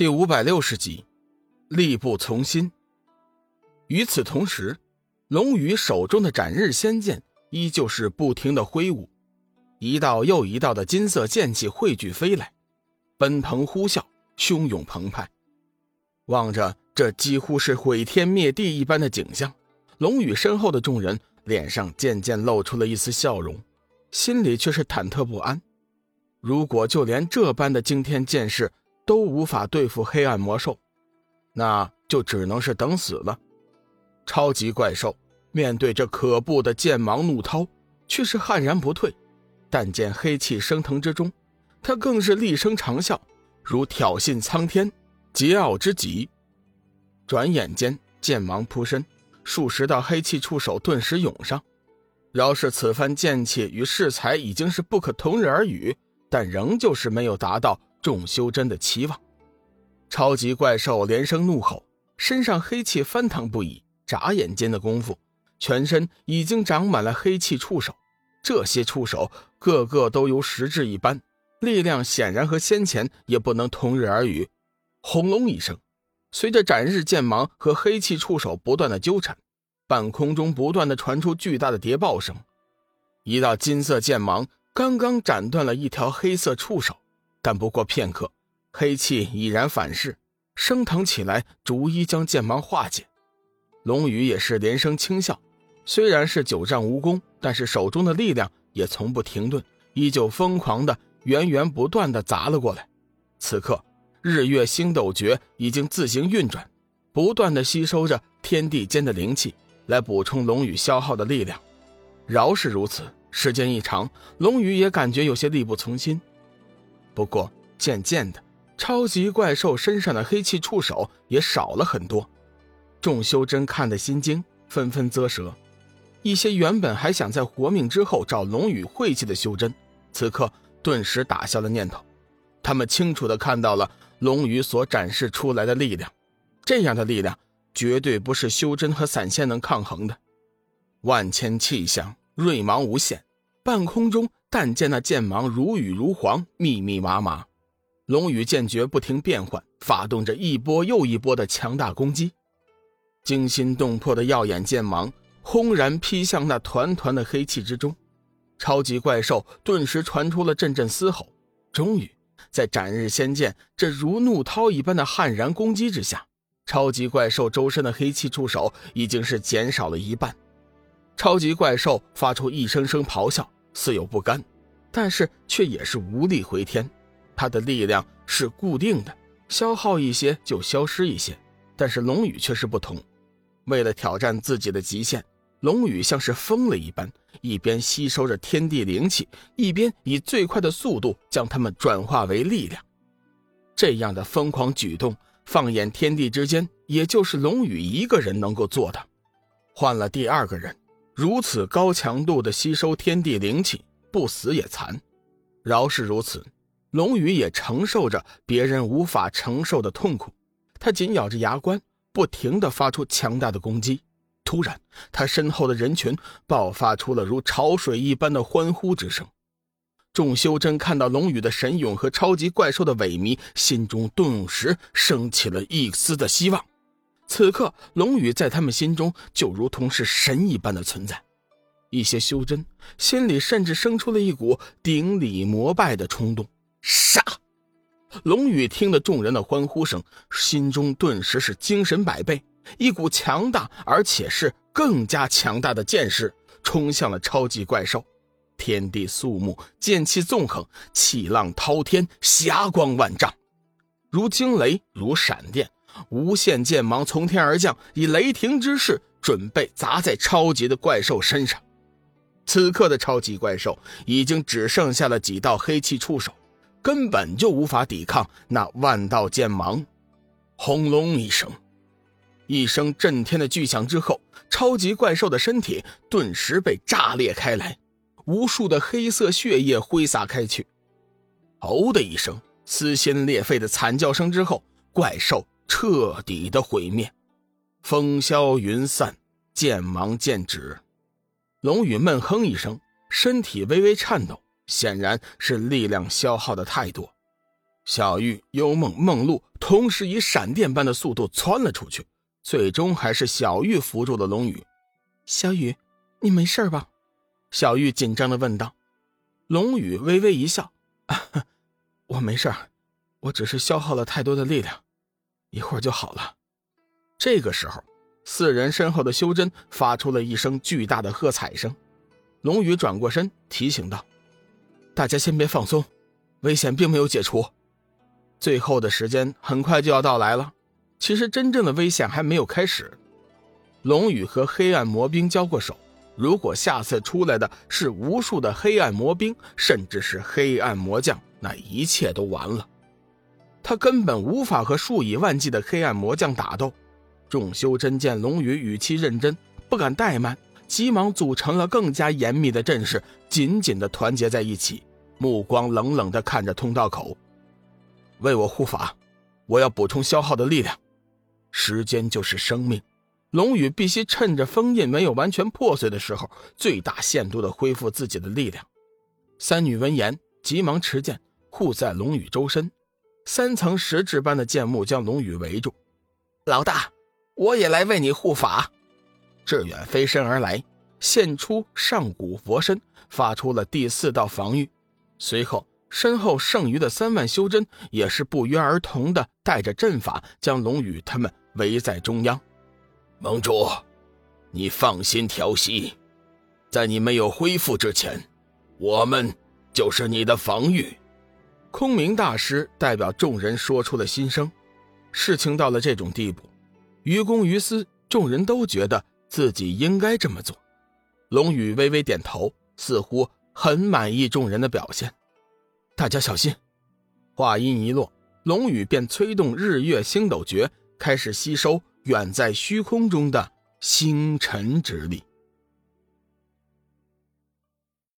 第五百六十集，力不从心。与此同时，龙宇手中的斩日仙剑依旧是不停的挥舞，一道又一道的金色剑气汇聚飞来，奔腾呼啸，汹涌澎湃。望着这几乎是毁天灭地一般的景象，龙宇身后的众人脸上渐渐露出了一丝笑容，心里却是忐忑不安。如果就连这般的惊天剑势，都无法对付黑暗魔兽，那就只能是等死了。超级怪兽面对这可怖的剑芒怒涛，却是悍然不退。但见黑气升腾之中，他更是厉声长啸，如挑衅苍天，桀骜之极。转眼间，剑芒扑身，数十道黑气触手顿时涌上。饶是此番剑气与适才已经是不可同日而语，但仍旧是没有达到。众修真的期望，超级怪兽连声怒吼，身上黑气翻腾不已。眨眼间的功夫，全身已经长满了黑气触手。这些触手个个都如实质一般，力量显然和先前也不能同日而语。轰隆一声，随着斩日剑芒和黑气触手不断的纠缠，半空中不断的传出巨大的谍报声。一道金色剑芒刚刚斩断了一条黑色触手。但不过片刻，黑气已然反噬，升腾起来，逐一将剑芒化解。龙宇也是连声轻笑，虽然是久战无功，但是手中的力量也从不停顿，依旧疯狂的源源不断的砸了过来。此刻，日月星斗诀已经自行运转，不断的吸收着天地间的灵气，来补充龙宇消耗的力量。饶是如此，时间一长，龙宇也感觉有些力不从心。不过，渐渐的，超级怪兽身上的黑气触手也少了很多。众修真看得心惊，纷纷啧舌。一些原本还想在活命之后找龙宇晦气的修真，此刻顿时打消了念头。他们清楚的看到了龙宇所展示出来的力量，这样的力量绝对不是修真和散仙能抗衡的。万千气象，锐芒无限，半空中。但见那剑芒如雨如簧，密密麻麻，龙羽剑诀不停变换，发动着一波又一波的强大攻击。惊心动魄的耀眼剑芒轰然劈向那团团的黑气之中，超级怪兽顿时传出了阵阵嘶吼。终于，在斩日仙剑这如怒涛一般的悍然攻击之下，超级怪兽周身的黑气触手已经是减少了一半。超级怪兽发出一声声咆哮。似有不甘，但是却也是无力回天。他的力量是固定的，消耗一些就消失一些。但是龙宇却是不同，为了挑战自己的极限，龙宇像是疯了一般，一边吸收着天地灵气，一边以最快的速度将它们转化为力量。这样的疯狂举动，放眼天地之间，也就是龙宇一个人能够做的。换了第二个人。如此高强度的吸收天地灵气，不死也残。饶是如此，龙宇也承受着别人无法承受的痛苦。他紧咬着牙关，不停地发出强大的攻击。突然，他身后的人群爆发出了如潮水一般的欢呼之声。众修真看到龙宇的神勇和超级怪兽的萎靡，心中顿时升起了一丝的希望。此刻，龙宇在他们心中就如同是神一般的存在。一些修真心里甚至生出了一股顶礼膜拜的冲动。杀！龙宇听了众人的欢呼声，心中顿时是精神百倍，一股强大而且是更加强大的剑势冲向了超级怪兽。天地肃穆，剑气纵横，气浪滔天，霞光万丈，如惊雷，如闪电。无限剑芒从天而降，以雷霆之势准备砸在超级的怪兽身上。此刻的超级怪兽已经只剩下了几道黑气触手，根本就无法抵抗那万道剑芒。轰隆一声，一声震天的巨响之后，超级怪兽的身体顿时被炸裂开来，无数的黑色血液挥洒开去。嗷的一声，撕心裂肺的惨叫声之后，怪兽。彻底的毁灭，风消云散，剑芒剑指。龙宇闷哼一声，身体微微颤抖，显然是力量消耗的太多。小玉、幽梦、梦露同时以闪电般的速度窜了出去，最终还是小玉扶住了龙宇。小雨，你没事吧？小玉紧张的问道。龙宇微微一笑：“我没事我只是消耗了太多的力量，一会儿就好了。”这个时候，四人身后的修真发出了一声巨大的喝彩声。龙宇转过身提醒道：“大家先别放松，危险并没有解除。”最后的时间很快就要到来了，其实真正的危险还没有开始。龙宇和黑暗魔兵交过手，如果下次出来的是无数的黑暗魔兵，甚至是黑暗魔将，那一切都完了。他根本无法和数以万计的黑暗魔将打斗。众修真见龙宇语气认真，不敢怠慢，急忙组成了更加严密的阵势，紧紧地团结在一起，目光冷冷地看着通道口。为我护法，我要补充消耗的力量。时间就是生命，龙宇必须趁着封印没有完全破碎的时候，最大限度的恢复自己的力量。三女闻言，急忙持剑护在龙宇周身，三层石质般的剑幕将龙宇围住。老大，我也来为你护法。志远飞身而来，现出上古佛身，发出了第四道防御，随后。身后剩余的三万修真也是不约而同的带着阵法将龙宇他们围在中央。盟主，你放心调息，在你没有恢复之前，我们就是你的防御。空明大师代表众人说出了心声。事情到了这种地步，于公于私，众人都觉得自己应该这么做。龙宇微微点头，似乎很满意众人的表现。大家小心！话音一落，龙宇便催动日月星斗诀，开始吸收远在虚空中的星辰之力。